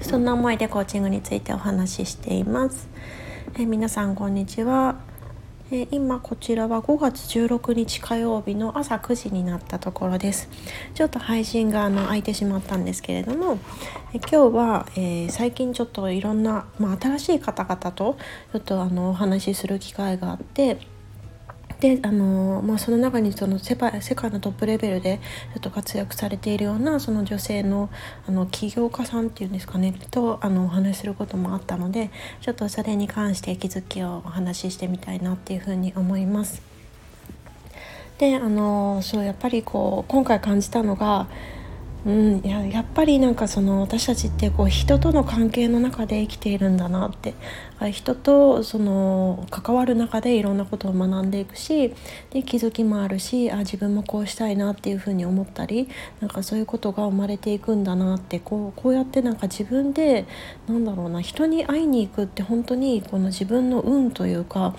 そんな思いでコーチングについてお話ししています。え皆さんこんにちは。え今こちらは5月16日火曜日の朝9時になったところですちょっと配信があの空いてしまったんですけれどもえ今日は、えー、最近ちょっといろんな、まあ、新しい方々とちょっとあのお話しする機会があってであのまあ、その中にその世界世界のトップレベルでちょっと活躍されているようなその女性のあの起業家さんっていうんですかねとあのお話しすることもあったのでちょっとそれに関して気づきをお話ししてみたいなっていうふうに思います。であのそうやっぱりこう今回感じたのがうん、いややっぱりなんかその私たちってこう人との関係の中で生きているんだなって人とその関わる中でいろんなことを学んでいくしで気づきもあるしあ自分もこうしたいなっていうふうに思ったりなんかそういうことが生まれていくんだなってこうこうやってなんか自分でなんだろうな人に会いに行くって本当にこの自分の運というか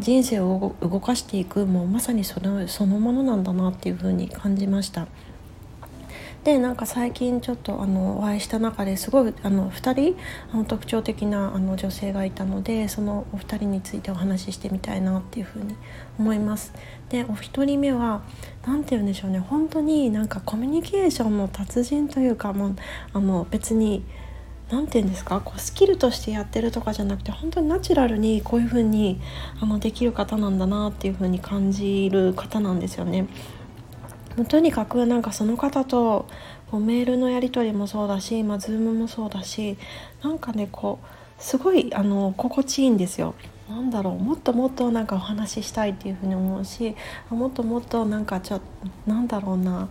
人生を動かしていくもうまさにそのそのものなんだなっていうふうに感じました。でなんか最近ちょっとあのお会いした中ですごいあの2人あの特徴的なあの女性がいたのでそのお二人についてお話ししてみたいなっていうふうに思います。でお一人目は何て言うんでしょうね本当になんかコミュニケーションの達人というかもうあの別に何て言うんですかこうスキルとしてやってるとかじゃなくて本当にナチュラルにこういう風にあにできる方なんだなっていう風に感じる方なんですよね。もうとにかくなんかその方とこうメールのやり取りもそうだし、まあ、ズームもそうだしなんかねこうすごいあの心地いいんですよ。なんだろうもっともっとなんかお話ししたいっていうふうに思うしもっともっとなんかちょなんだろうな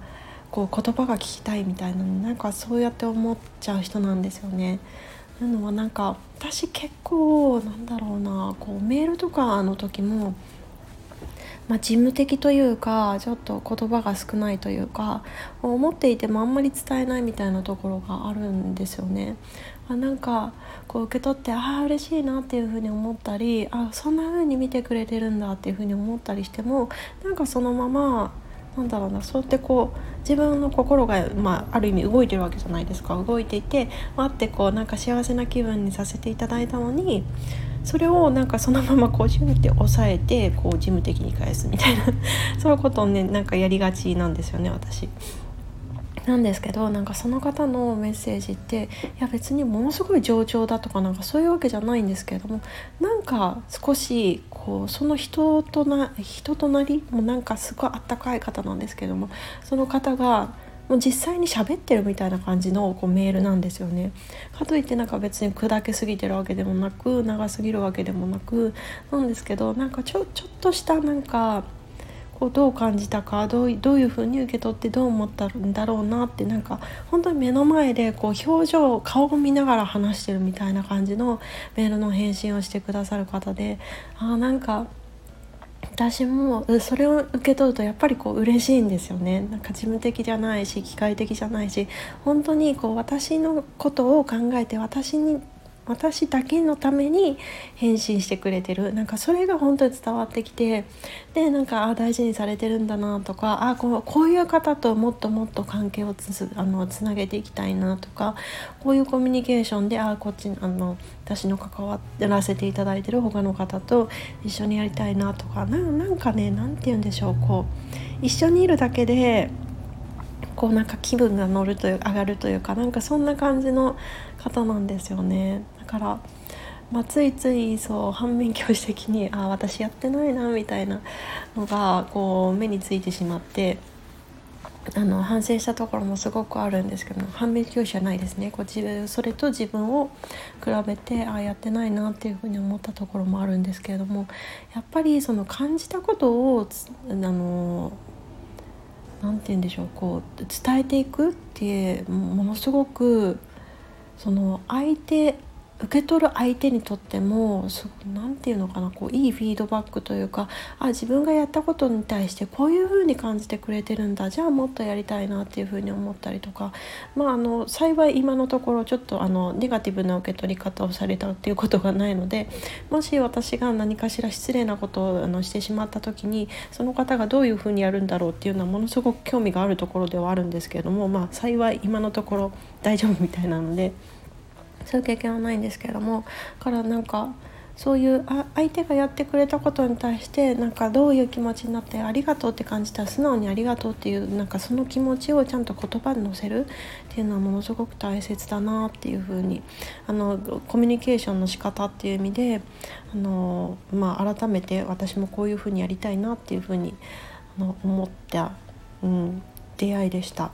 こう言葉が聞きたいみたいななんかそうやって思っちゃう人なんですよね。というのはなんか私結構なんだろうなこうメールとかの時もまあ、事務的というかちょっと言葉が少ないというか思っていてもあんまり伝えないみたいなところがあるんですよね。あなんかこう受け取ってああ嬉しいなっていうふうに思ったりあそんな風に見てくれてるんだっていうふうに思ったりしてもなんかそのままなんだろうなそうやってこう自分の心が、まあ、ある意味動いてるわけじゃないですか動いていて待ってこうなんか幸せな気分にさせていただいたのにそれをなんかそのままこうシュって抑えてこう事務的に返すみたいな そういうことをねなんかやりがちなんですよね私。なんですけどなんかその方のメッセージっていや別にものすごい上調だとかなんかそういうわけじゃないんですけれどもなんか少しこうその人とな人となりもなんかすごいあったかい方なんですけどもその方がもう実際に喋ってるみたいな感じのこうメールなんですよね。かといってなんか別に砕けすぎてるわけでもなく長すぎるわけでもなくなんですけどなんかちょちょっとしたなんかこうどう感じたかどうどういうふうに受け取ってどう思ったんだろうなってなんか本当に目の前でこう表情顔を見ながら話してるみたいな感じのメールの返信をしてくださる方であなんか私もそれを受け取るとやっぱりこう嬉しいんですよね。なんか事務的じゃないし機械的じゃないし本当にこう私のことを考えて私に私だけのために返信してくれてる。なんかそれが本当に伝わってきてでなんかあ大事にされてるんだなとかあこうこういう方ともっともっと関係をつあのつなげていきたいなとかこういうコミュニケーションであこっちあの私の関わらせていただいてる他の方と一緒にやりたいなとかなんかね何て言うんでしょうこう一緒にいるだけでこうなんか気分が乗るという上がるというかなんかそんな感じの方なんですよね。から、まあ、ついついそう反面教師的にあ私やってないなみたいなのがこう目についてしまってあの反省したところもすごくあるんですけど反面教師じゃないですね。こう自分それと自分を比べてああやってないなっていうふうに思ったところもあるんですけれどもやっぱりその感じたことをあの何て言うんでしょうこう伝えていくってものすごくその相手受け取る相手にとっても何て言うのかなこういいフィードバックというかあ自分がやったことに対してこういう風に感じてくれてるんだじゃあもっとやりたいなっていう風に思ったりとかまああの幸い今のところちょっとあのネガティブな受け取り方をされたっていうことがないのでもし私が何かしら失礼なことをあのしてしまった時にその方がどういう風にやるんだろうっていうのはものすごく興味があるところではあるんですけれどもまあ幸い今のところ大丈夫みたいなので。そういう経験はないんですけれどもからなんかそういうあ相手がやってくれたことに対してなんかどういう気持ちになってありがとうって感じたら素直にありがとうっていうなんかその気持ちをちゃんと言葉に乗せるっていうのはものすごく大切だなっていうふうにあのコミュニケーションの仕方っていう意味であの、まあ、改めて私もこういうふうにやりたいなっていうふうにあの思った、うん、出会いでした。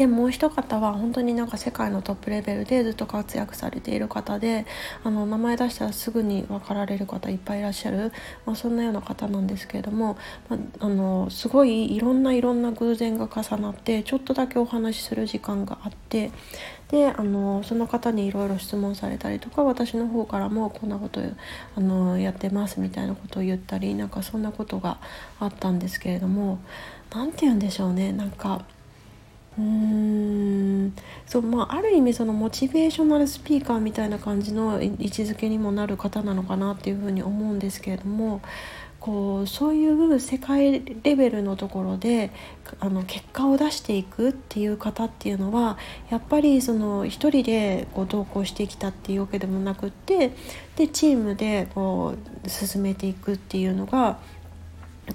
でもう一方は本当になんか世界のトップレベルでずっと活躍されている方であの名前出したらすぐに分かられる方いっぱいいらっしゃる、まあ、そんなような方なんですけれども、まあ、あのすごいいろんないろんな偶然が重なってちょっとだけお話しする時間があってであのその方にいろいろ質問されたりとか私の方からもこんなことあのやってますみたいなことを言ったりなんかそんなことがあったんですけれども何て言うんでしょうねなんか。うーん。そうまあ、ある意味そのモチベーショナルスピーカーみたいな感じの位置づけにもなる方なのかなっていうふうに思うんですけれどもこうそういう世界レベルのところであの結果を出していくっていう方っていうのはやっぱりその一人でこう同行してきたっていうわけでもなくってでチームでこう進めていくっていうのが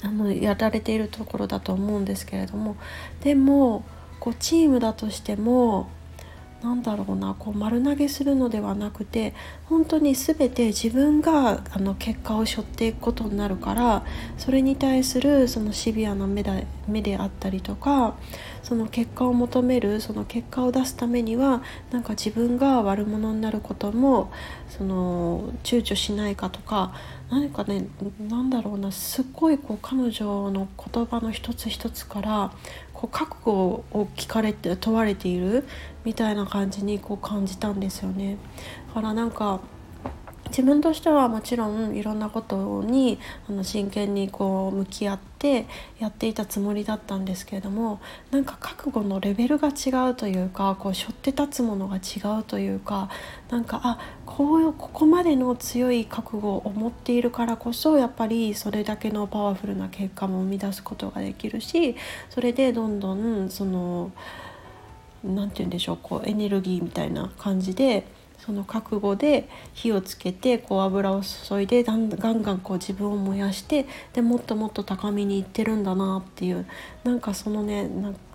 あのやられているところだと思うんですけれどもでもこうチームだとしてもなんだろうなこう丸投げするのではなくて本当に全て自分があの結果を背負っていくことになるからそれに対するそのシビアな目だ目であったりとかその結果を求めるその結果を出すためにはなんか自分が悪者になることもその躊躇しないかとか何かね何だろうなすっごいこう彼女の言葉の一つ一つからこう覚悟を聞かれて問われているみたいな感じにこう感じたんですよね。だからなんか自分としてはもちろんいろんなことにあの真剣にこう向き合ってやっていたつもりだったんですけれどもなんか覚悟のレベルが違うというかこう背負って立つものが違うというかなんかあこうここまでの強い覚悟を持っているからこそやっぱりそれだけのパワフルな結果も生み出すことができるしそれでどんどんその何て言うんでしょうこうエネルギーみたいな感じでその覚悟で火をつけてこう油を注いでガンガンガンこう自分を燃やしてでもっともっと高みにいってるんだなっていうなんかそのね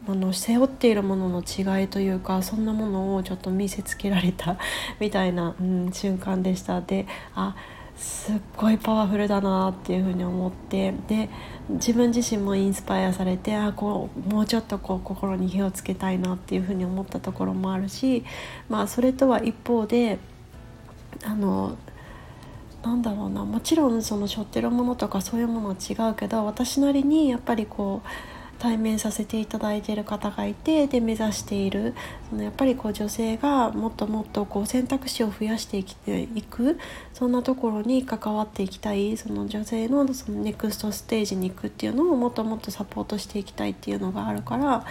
あの背負っているものの違いというかそんなものをちょっと見せつけられた みたいな、うん、瞬間でした。であすっごいパワフルだなっていうふうに思ってで自分自身もインスパイアされてあこうもうちょっとこう心に火をつけたいなっていうふうに思ったところもあるし、まあ、それとは一方であのなんだろうなもちろんその背負ってるものとかそういうものは違うけど私なりにやっぱりこう対面させていただいている方がいてで目指しているそのやっぱりこう女性がもっともっとこう選択肢を増やしていきていくそんなところに関わっていきたいその女性のそのネクストステージに行くっていうのをもっともっとサポートしていきたいっていうのがあるから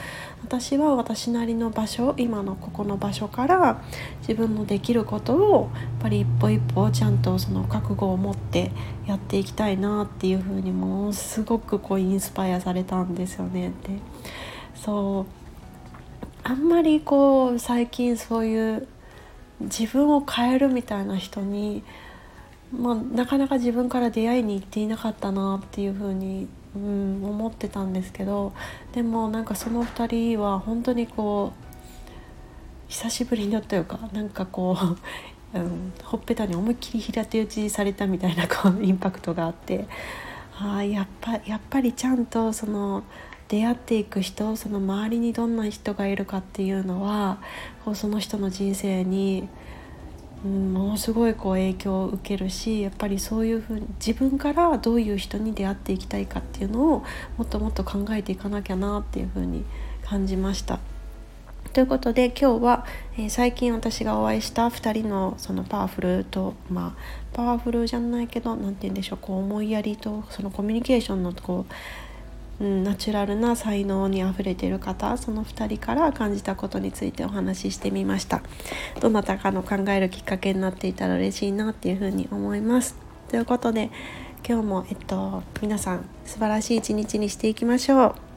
私は私なりの場所今のここの場所から自分のできることをやっぱり一歩一歩ちゃんとその覚悟を持ってやっていきたいなっていうふうにものすごくこうインスパイアされたんですよね。でそう。あんまりこう最近そういう自分を変えるみたいな人に、まあ、なかなか自分から出会いに行っていなかったなっていうふうに、うん、思ってたんですけどでもなんかその2人は本当にこう久しぶりにというかなんかこう、うん、ほっぺたに思いっきり平手打ちされたみたいなこうインパクトがあってあやっぱやっぱりちゃんとその出会っていく人その周りにどんな人がいるかっていうのはこうその人の人生に、うん、ものすごいこう影響を受けるしやっぱりそういうふうに自分からどういう人に出会っていきたいかっていうのをもっともっと考えていかなきゃなっていうふうに感じました。ということで今日は、えー、最近私がお会いした2人のそのパワフルとまあパワフルじゃないけど何て言うんでしょうこう思いやりとそのコミュニケーションのこう、うん、ナチュラルな才能にあふれている方その2人から感じたことについてお話ししてみましたどなたかの考えるきっかけになっていたら嬉しいなっていうふうに思いますということで今日も、えっと、皆さん素晴らしい一日にしていきましょう。